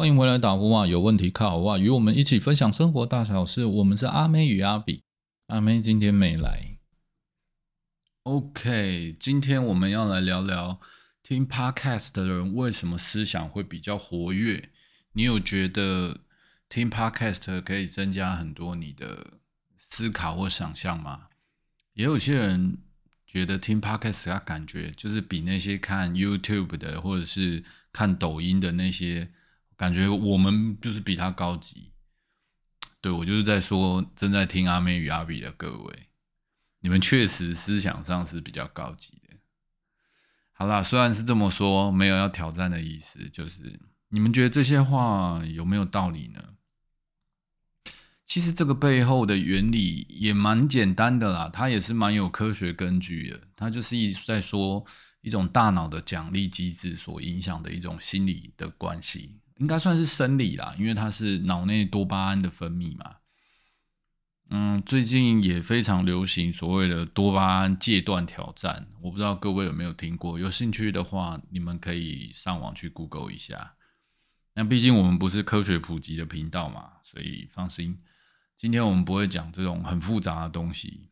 欢迎回来打呼啊！有问题靠我啊！与我们一起分享生活大小事。我们是阿妹与阿比，阿妹今天没来。OK，今天我们要来聊聊听 Podcast 的人为什么思想会比较活跃。你有觉得听 Podcast 可以增加很多你的思考或想象吗？也有些人觉得听 Podcast 感觉就是比那些看 YouTube 的或者是看抖音的那些。感觉我们就是比他高级，对我就是在说正在听阿妹与阿比的各位，你们确实思想上是比较高级的。好啦，虽然是这么说，没有要挑战的意思，就是你们觉得这些话有没有道理呢？其实这个背后的原理也蛮简单的啦，它也是蛮有科学根据的。它就是一在说一种大脑的奖励机制所影响的一种心理的关系。应该算是生理啦，因为它是脑内多巴胺的分泌嘛。嗯，最近也非常流行所谓的多巴胺戒断挑战，我不知道各位有没有听过？有兴趣的话，你们可以上网去 Google 一下。那毕竟我们不是科学普及的频道嘛，所以放心，今天我们不会讲这种很复杂的东西。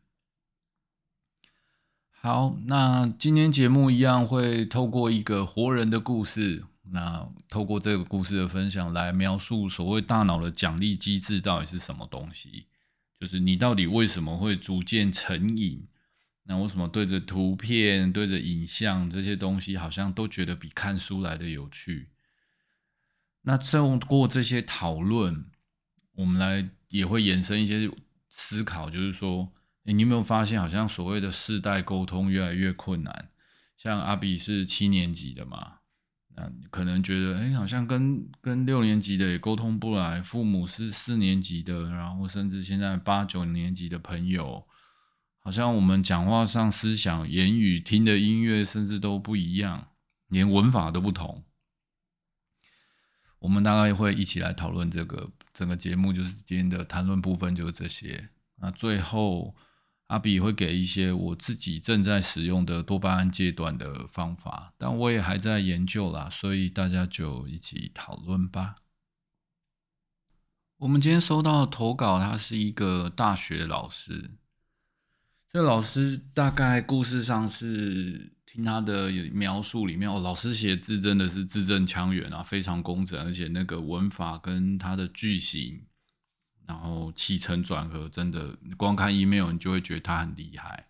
好，那今天节目一样会透过一个活人的故事。那透过这个故事的分享来描述所谓大脑的奖励机制到底是什么东西，就是你到底为什么会逐渐成瘾？那为什么对着图片、对着影像这些东西，好像都觉得比看书来的有趣？那透过这些讨论，我们来也会延伸一些思考，就是说，你有没有发现，好像所谓的世代沟通越来越困难？像阿比是七年级的嘛？可能觉得，哎，好像跟跟六年级的也沟通不来，父母是四年级的，然后甚至现在八九年级的朋友，好像我们讲话上、思想、言语、听的音乐，甚至都不一样，连文法都不同。我们大概会一起来讨论这个整个节目，就是今天的谈论部分就是这些。那最后。阿比会给一些我自己正在使用的多巴胺戒断的方法，但我也还在研究啦，所以大家就一起讨论吧。我们今天收到的投稿，他是一个大学老师。这老师大概故事上是听他的描述里面，哦，老师写字真的是字正腔圆啊，非常工整，而且那个文法跟他的句型。然后起承转合，真的光看 email 你就会觉得他很厉害。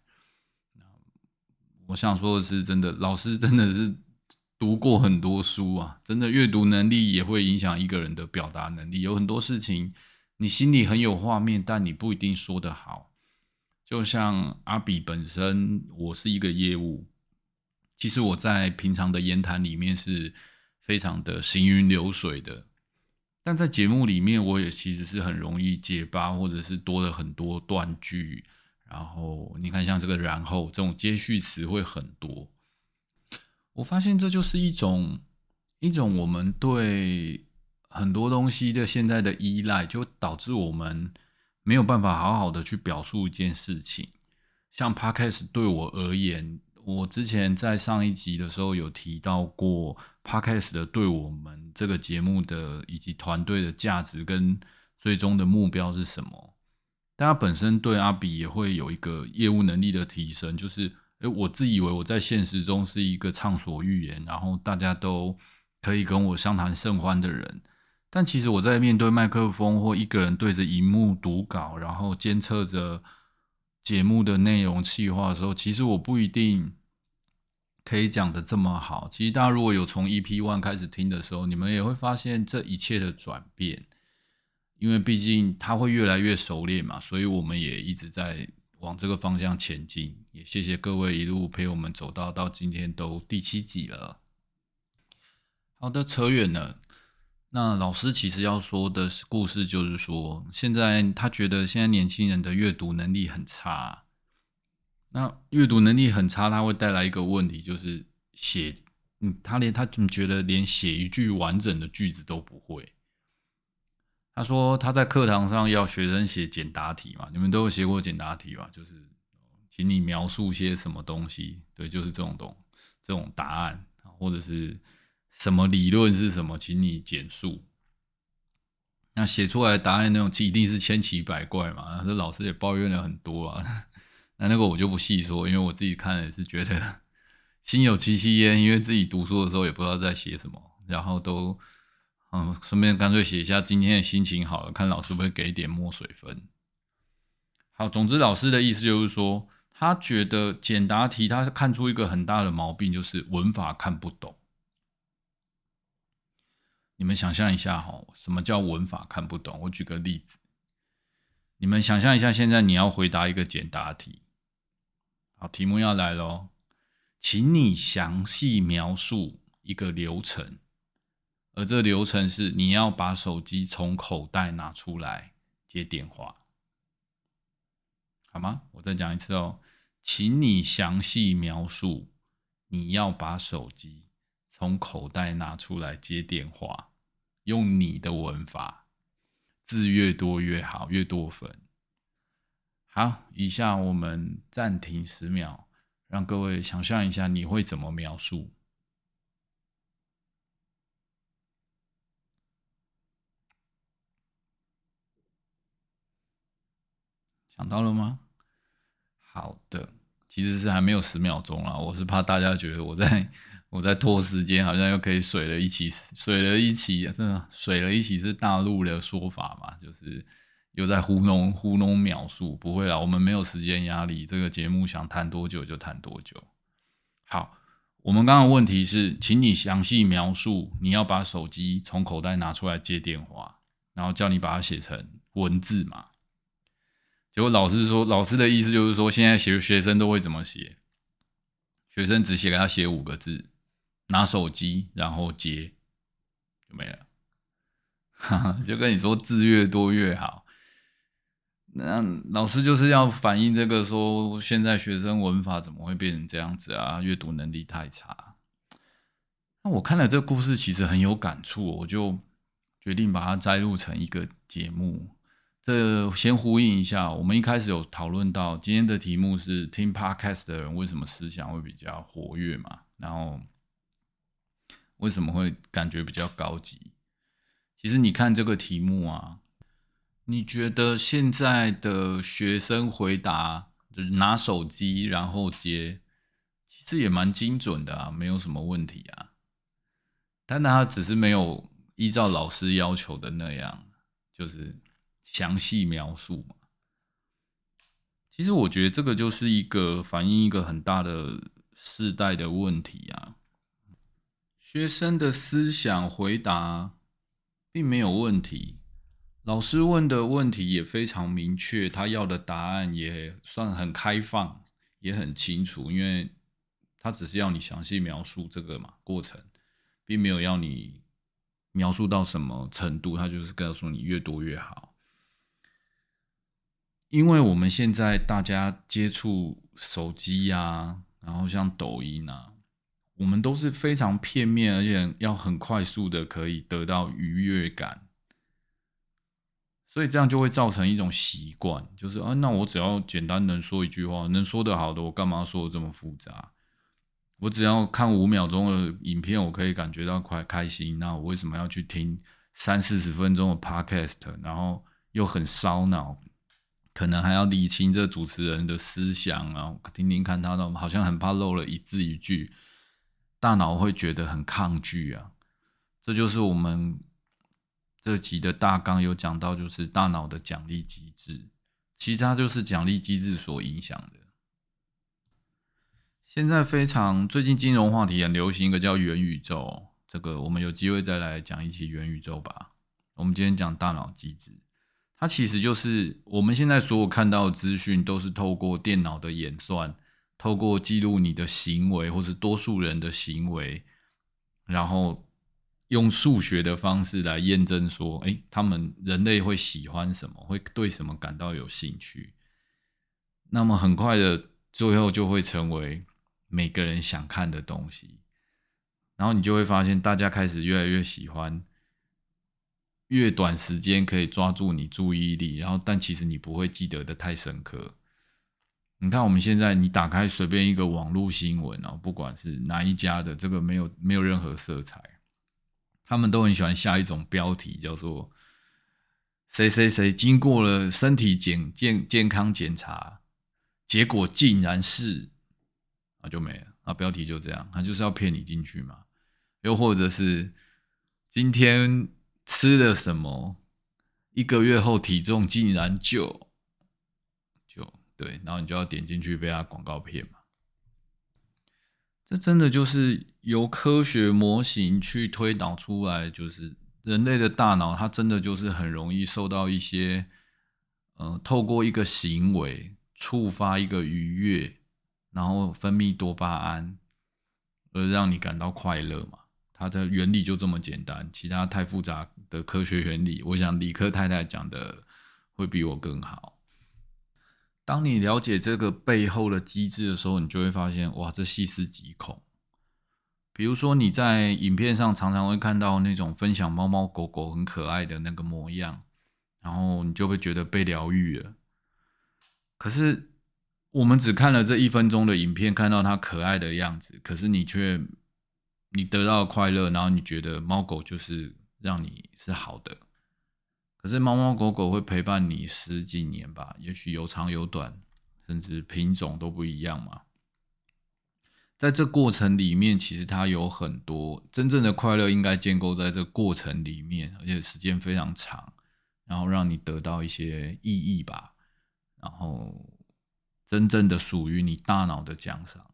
我想说的是，真的老师真的是读过很多书啊，真的阅读能力也会影响一个人的表达能力。有很多事情你心里很有画面，但你不一定说得好。就像阿比本身，我是一个业务，其实我在平常的言谈里面是非常的行云流水的。但在节目里面，我也其实是很容易结巴，或者是多了很多断句。然后你看，像这个“然后”这种接续词会很多。我发现这就是一种一种我们对很多东西的现在的依赖，就导致我们没有办法好好的去表述一件事情。像 Podcast 对我而言。我之前在上一集的时候有提到过，Podcast 的对我们这个节目的以及团队的价值跟最终的目标是什么？大家本身对阿比也会有一个业务能力的提升，就是，诶，我自以为我在现实中是一个畅所欲言，然后大家都可以跟我相谈甚欢的人，但其实我在面对麦克风或一个人对着荧幕读稿，然后监测着节目的内容细化的时候，其实我不一定。可以讲的这么好，其实大家如果有从 EP One 开始听的时候，你们也会发现这一切的转变，因为毕竟他会越来越熟练嘛，所以我们也一直在往这个方向前进。也谢谢各位一路陪我们走到到今天都第七集了。好的，扯远了。那老师其实要说的故事就是说，现在他觉得现在年轻人的阅读能力很差。那阅读能力很差，他会带来一个问题，就是写，嗯，他连他怎么觉得连写一句完整的句子都不会？他说他在课堂上要学生写简答题嘛，你们都有写过简答题吧？就是请你描述些什么东西，对，就是这种东这种答案，或者是什么理论是什么，请你简述。那写出来答案那种一定是千奇百怪嘛，这老师也抱怨了很多啊。那那个我就不细说，因为我自己看了也是觉得 心有戚戚焉，因为自己读书的时候也不知道在写什么，然后都嗯顺便干脆写一下今天的心情好了，看老师会不会给点墨水分。好，总之老师的意思就是说，他觉得简答题他是看出一个很大的毛病，就是文法看不懂。你们想象一下哈，什么叫文法看不懂？我举个例子，你们想象一下，现在你要回答一个简答题，好，题目要来喽，请你详细描述一个流程，而这流程是你要把手机从口袋拿出来接电话，好吗？我再讲一次哦，请你详细描述你要把手机。从口袋拿出来接电话，用你的文法，字越多越好，越多分。好，以下我们暂停十秒，让各位想象一下，你会怎么描述？想到了吗？好的，其实是还没有十秒钟啊，我是怕大家觉得我在。我在拖时间，好像又可以水了一起，水了一起，真的水了一起是大陆的说法嘛？就是又在糊弄糊弄描述，不会啦，我们没有时间压力，这个节目想谈多久就谈多久。好，我们刚刚问题是，请你详细描述你要把手机从口袋拿出来接电话，然后叫你把它写成文字嘛？结果老师说，老师的意思就是说，现在学学生都会怎么写？学生只写给他写五个字。拿手机，然后接就没了，就跟你说字越多越好。那老师就是要反映这个，说现在学生文法怎么会变成这样子啊？阅读能力太差。那我看了这个故事，其实很有感触，我就决定把它摘录成一个节目。这先呼应一下，我们一开始有讨论到今天的题目是听 podcast 的人为什么思想会比较活跃嘛？然后。为什么会感觉比较高级？其实你看这个题目啊，你觉得现在的学生回答就是拿手机然后接，其实也蛮精准的啊，没有什么问题啊。但他只是没有依照老师要求的那样，就是详细描述嘛。其实我觉得这个就是一个反映一个很大的世代的问题啊。学生的思想回答并没有问题，老师问的问题也非常明确，他要的答案也算很开放，也很清楚，因为他只是要你详细描述这个嘛过程，并没有要你描述到什么程度，他就是告诉你越多越好。因为我们现在大家接触手机呀，然后像抖音啊。我们都是非常片面，而且要很快速的可以得到愉悦感，所以这样就会造成一种习惯，就是啊，那我只要简单能说一句话，能说得好的，我干嘛说的这么复杂？我只要看五秒钟的影片，我可以感觉到快开心，那我为什么要去听三四十分钟的 podcast，然后又很烧脑，可能还要理清这主持人的思想啊，听听看他的，好像很怕漏了一字一句。大脑会觉得很抗拒啊，这就是我们这集的大纲有讲到，就是大脑的奖励机制，其实它就是奖励机制所影响的。现在非常最近金融话题很流行一个叫元宇宙，这个我们有机会再来讲一期元宇宙吧。我们今天讲大脑机制，它其实就是我们现在所有看到的资讯都是透过电脑的演算。透过记录你的行为，或是多数人的行为，然后用数学的方式来验证说，哎，他们人类会喜欢什么，会对什么感到有兴趣。那么很快的，最后就会成为每个人想看的东西。然后你就会发现，大家开始越来越喜欢越短时间可以抓住你注意力，然后但其实你不会记得的太深刻。你看，我们现在你打开随便一个网络新闻哦，不管是哪一家的，这个没有没有任何色彩，他们都很喜欢下一种标题，叫做谁谁谁经过了身体检健健康检查，结果竟然是，啊就没了，啊标题就这样，他就是要骗你进去嘛。又或者是今天吃了什么，一个月后体重竟然就就对，然后你就要点进去被他广告骗嘛。这真的就是由科学模型去推导出来，就是人类的大脑，它真的就是很容易受到一些，嗯，透过一个行为触发一个愉悦，然后分泌多巴胺，而让你感到快乐嘛。它的原理就这么简单，其他太复杂的科学原理，我想理科太太讲的会比我更好。当你了解这个背后的机制的时候，你就会发现，哇，这细思极恐。比如说，你在影片上常常会看到那种分享猫猫狗狗很可爱的那个模样，然后你就会觉得被疗愈了。可是，我们只看了这一分钟的影片，看到它可爱的样子，可是你却你得到快乐，然后你觉得猫狗就是让你是好的。可是猫猫狗狗会陪伴你十几年吧，也许有长有短，甚至品种都不一样嘛。在这过程里面，其实它有很多真正的快乐，应该建构在这过程里面，而且时间非常长，然后让你得到一些意义吧，然后真正的属于你大脑的奖赏。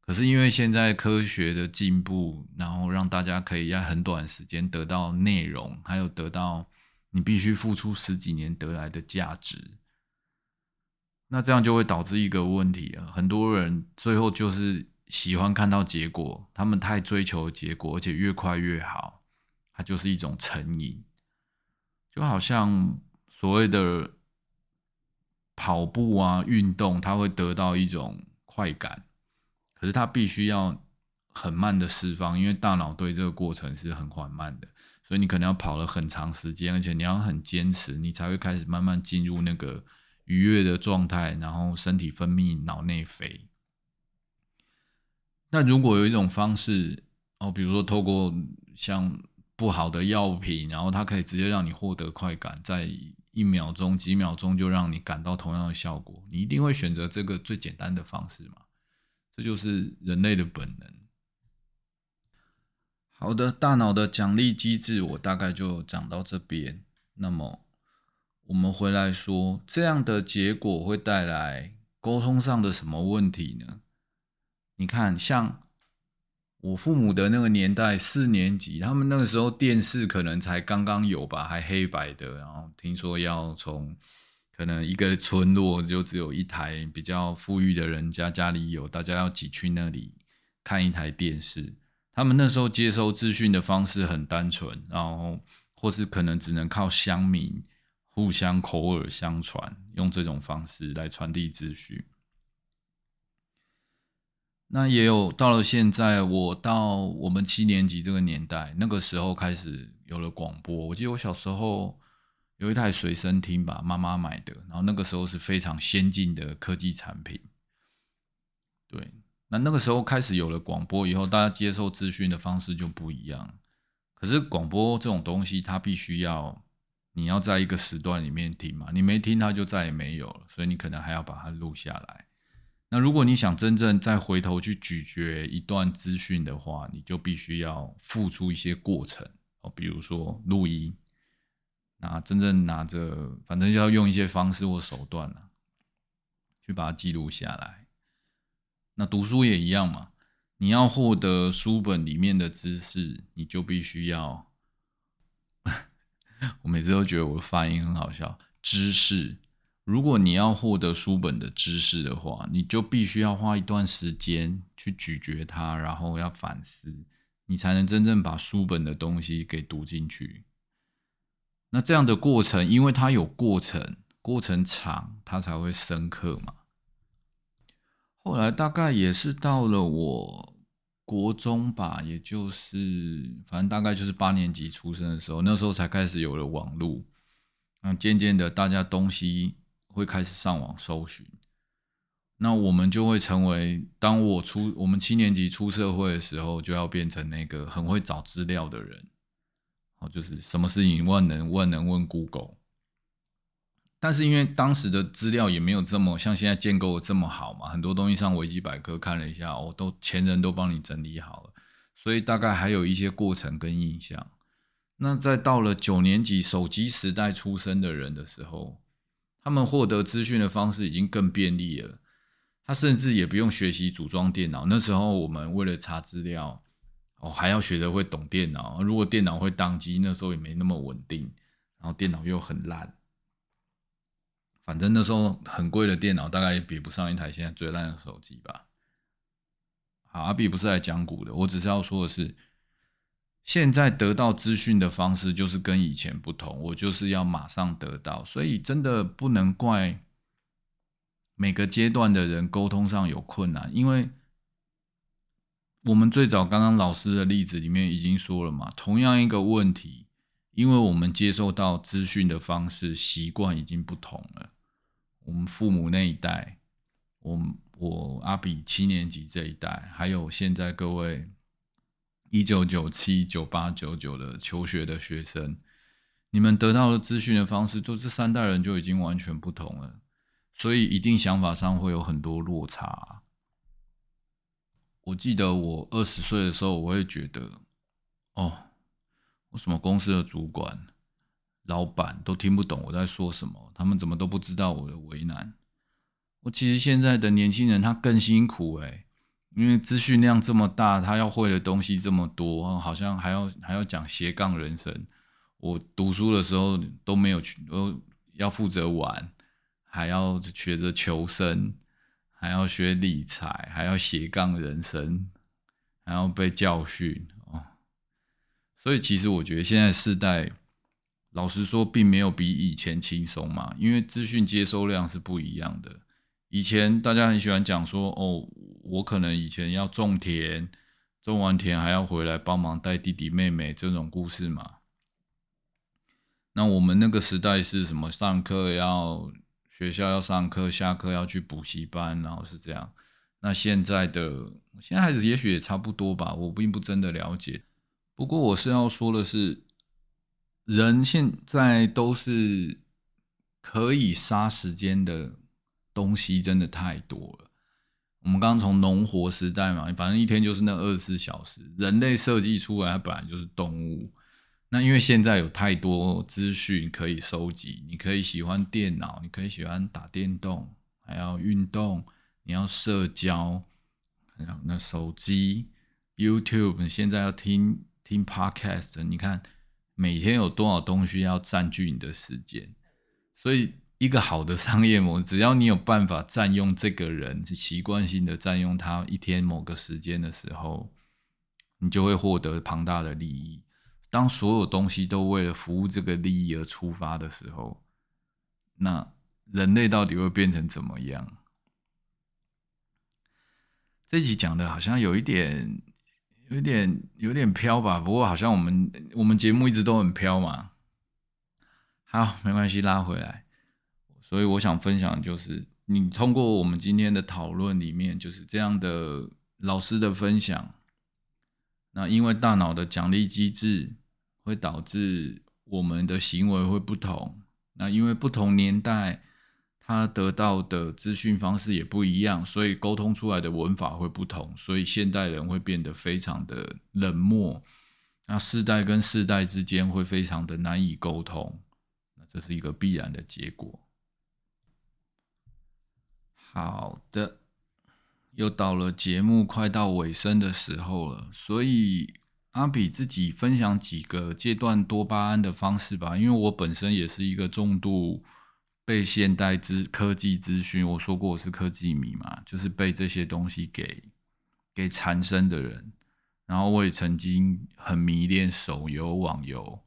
可是因为现在科学的进步，然后让大家可以在很短时间得到内容，还有得到。你必须付出十几年得来的价值，那这样就会导致一个问题啊，很多人最后就是喜欢看到结果，他们太追求结果，而且越快越好，它就是一种成瘾，就好像所谓的跑步啊运动，它会得到一种快感，可是它必须要很慢的释放，因为大脑对这个过程是很缓慢的。所以你可能要跑了很长时间，而且你要很坚持，你才会开始慢慢进入那个愉悦的状态，然后身体分泌脑内啡。那如果有一种方式哦，比如说透过像不好的药品，然后它可以直接让你获得快感，在一秒钟、几秒钟就让你感到同样的效果，你一定会选择这个最简单的方式嘛？这就是人类的本能。好的，大脑的奖励机制，我大概就讲到这边。那么，我们回来说，这样的结果会带来沟通上的什么问题呢？你看，像我父母的那个年代，四年级，他们那个时候电视可能才刚刚有吧，还黑白的。然后听说要从可能一个村落就只有一台，比较富裕的人家家里有，大家要挤去那里看一台电视。他们那时候接收资讯的方式很单纯，然后或是可能只能靠乡民互相口耳相传，用这种方式来传递资讯。那也有到了现在，我到我们七年级这个年代，那个时候开始有了广播。我记得我小时候有一台随身听吧，妈妈买的，然后那个时候是非常先进的科技产品，对。那那个时候开始有了广播以后，大家接受资讯的方式就不一样。可是广播这种东西，它必须要你要在一个时段里面听嘛，你没听它就再也没有了，所以你可能还要把它录下来。那如果你想真正再回头去咀嚼一段资讯的话，你就必须要付出一些过程哦，比如说录音，那真正拿着，反正就要用一些方式或手段呢，去把它记录下来。那读书也一样嘛，你要获得书本里面的知识，你就必须要。我每次都觉得我的发音很好笑。知识，如果你要获得书本的知识的话，你就必须要花一段时间去咀嚼它，然后要反思，你才能真正把书本的东西给读进去。那这样的过程，因为它有过程，过程长，它才会深刻嘛。后来大概也是到了我国中吧，也就是反正大概就是八年级出生的时候，那时候才开始有了网络。那渐渐的，大家东西会开始上网搜寻，那我们就会成为，当我出我们七年级出社会的时候，就要变成那个很会找资料的人。哦，就是什么事情万能万能问 Google，但是因为当时的资料也没有这么像现在建构的这么好嘛，很多东西上维基百科看了一下，哦，都前人都帮你整理好了，所以大概还有一些过程跟印象。那在到了九年级手机时代出生的人的时候，他们获得资讯的方式已经更便利了。他甚至也不用学习组装电脑。那时候我们为了查资料，哦，还要学着会懂电脑。如果电脑会宕机，那时候也没那么稳定，然后电脑又很烂。反正那时候很贵的电脑，大概也比不上一台现在最烂的手机吧。好，阿比不是来讲股的，我只是要说的是，现在得到资讯的方式就是跟以前不同，我就是要马上得到，所以真的不能怪。每个阶段的人沟通上有困难，因为我们最早刚刚老师的例子里面已经说了嘛，同样一个问题，因为我们接受到资讯的方式习惯已经不同了。我们父母那一代，我我阿比七年级这一代，还有现在各位一九九七、九八、九九的求学的学生，你们得到的资讯的方式，就这三代人就已经完全不同了。所以一定想法上会有很多落差。我记得我二十岁的时候，我会觉得，哦，我什么公司的主管、老板都听不懂我在说什么，他们怎么都不知道我的为难。我其实现在的年轻人他更辛苦诶，因为资讯量这么大，他要会的东西这么多，好像还要还要讲斜杠人生。我读书的时候都没有去，都要负责玩。还要学着求生，还要学理财，还要斜杠人生，还要被教训哦。所以其实我觉得现在世代，老实说，并没有比以前轻松嘛。因为资讯接收量是不一样的。以前大家很喜欢讲说，哦，我可能以前要种田，种完田还要回来帮忙带弟弟妹妹这种故事嘛。那我们那个时代是什么？上课要。学校要上课，下课要去补习班，然后是这样。那现在的现在孩子也许也差不多吧，我并不真的了解。不过我是要说的是，人现在都是可以杀时间的东西，真的太多了。我们刚从农活时代嘛，反正一天就是那二十四小时，人类设计出来本来就是动物。那因为现在有太多资讯可以收集，你可以喜欢电脑，你可以喜欢打电动，还要运动，你要社交，那手机、YouTube，现在要听听 Podcast，你看每天有多少东西要占据你的时间，所以一个好的商业模式，只要你有办法占用这个人习惯性的占用他一天某个时间的时候，你就会获得庞大的利益。当所有东西都为了服务这个利益而出发的时候，那人类到底会变成怎么样？这集讲的好像有一点、有点、有点飘吧。不过好像我们我们节目一直都很飘嘛。好，没关系，拉回来。所以我想分享就是，你通过我们今天的讨论里面，就是这样的老师的分享。那因为大脑的奖励机制会导致我们的行为会不同。那因为不同年代，他得到的资讯方式也不一样，所以沟通出来的文法会不同。所以现代人会变得非常的冷漠，那世代跟世代之间会非常的难以沟通。那这是一个必然的结果。好的。又到了节目快到尾声的时候了，所以阿比自己分享几个戒断多巴胺的方式吧。因为我本身也是一个重度被现代资科技资讯，我说过我是科技迷嘛，就是被这些东西给给缠身的人。然后我也曾经很迷恋手游、网游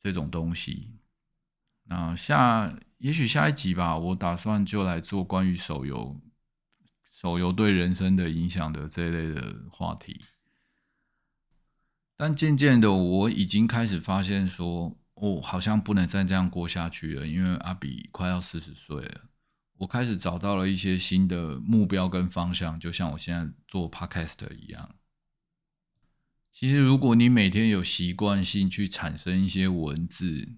这种东西。那下也许下一集吧，我打算就来做关于手游。手游对人生的影响的这一类的话题，但渐渐的，我已经开始发现说，哦，好像不能再这样过下去了。因为阿比快要四十岁了，我开始找到了一些新的目标跟方向，就像我现在做 podcast 一样。其实，如果你每天有习惯性去产生一些文字，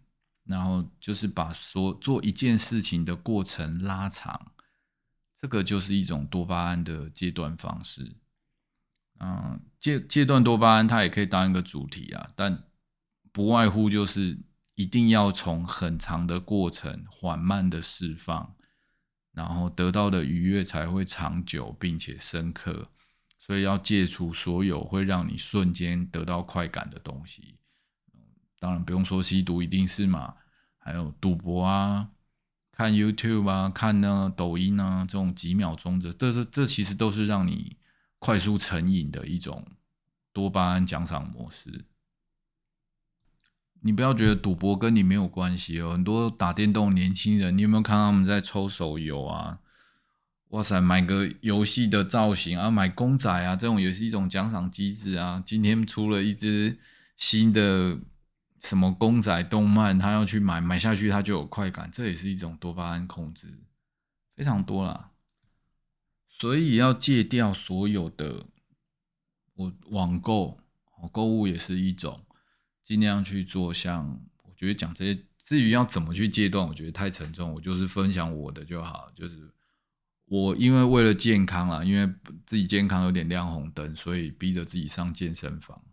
然后就是把所做一件事情的过程拉长，这个就是一种多巴胺的阶段方式。嗯，阶阶段多巴胺它也可以当一个主题啊，但不外乎就是一定要从很长的过程缓慢的释放，然后得到的愉悦才会长久并且深刻。所以要戒除所有会让你瞬间得到快感的东西。当然不用说吸毒一定是嘛，还有赌博啊、看 YouTube 啊、看那抖音啊这种几秒钟的，这是这其实都是让你快速成瘾的一种多巴胺奖赏模式。你不要觉得赌博跟你没有关系哦，很多打电动年轻人，你有没有看他们在抽手游啊？哇塞，买个游戏的造型啊，买公仔啊，这种也是一种奖赏机制啊。今天出了一只新的什么公仔动漫，他要去买，买下去他就有快感，这也是一种多巴胺控制，非常多啦。所以要戒掉所有的我网购，购物也是一种。尽量去做，像我觉得讲这些，至于要怎么去戒断，我觉得太沉重。我就是分享我的就好，就是我因为为了健康啦，因为自己健康有点亮红灯，所以逼着自己上健身房，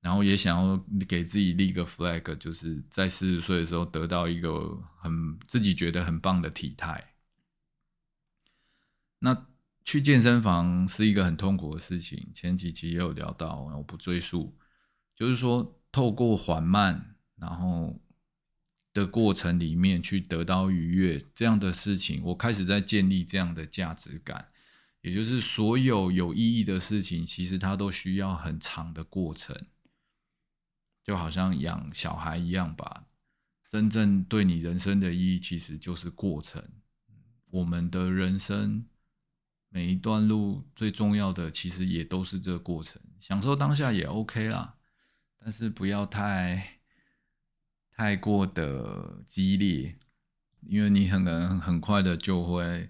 然后也想要给自己立个 flag，就是在四十岁的时候得到一个很自己觉得很棒的体态。那去健身房是一个很痛苦的事情，前几期也有聊到，我不赘述，就是说。透过缓慢，然后的过程里面去得到愉悦，这样的事情，我开始在建立这样的价值感。也就是所有有意义的事情，其实它都需要很长的过程，就好像养小孩一样吧。真正对你人生的意义，其实就是过程。我们的人生每一段路最重要的，其实也都是这个过程。享受当下也 OK 啦。但是不要太太过的激烈，因为你很可能很快的就会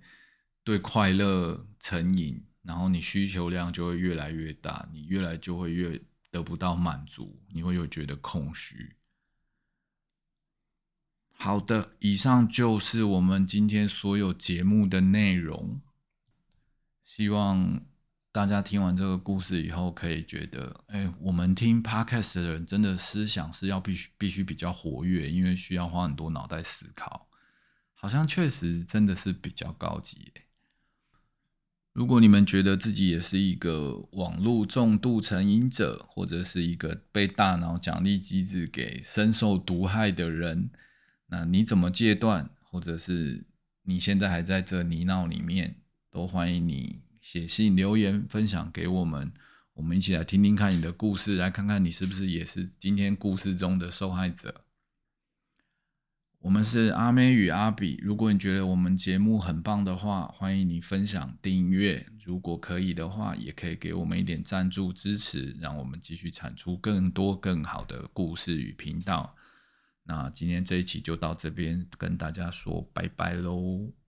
对快乐成瘾，然后你需求量就会越来越大，你越来就会越得不到满足，你会有觉得空虚。好的，以上就是我们今天所有节目的内容，希望。大家听完这个故事以后，可以觉得，哎，我们听 podcast 的人真的思想是要必须必须比较活跃，因为需要花很多脑袋思考，好像确实真的是比较高级。如果你们觉得自己也是一个网络重度成瘾者，或者是一个被大脑奖励机制给深受毒害的人，那你怎么戒断，或者是你现在还在这泥淖里面，都欢迎你。写信留言分享给我们，我们一起来听听看你的故事，来看看你是不是也是今天故事中的受害者。我们是阿妹与阿比，如果你觉得我们节目很棒的话，欢迎你分享订阅。如果可以的话，也可以给我们一点赞助支持，让我们继续产出更多更好的故事与频道。那今天这一期就到这边，跟大家说拜拜喽。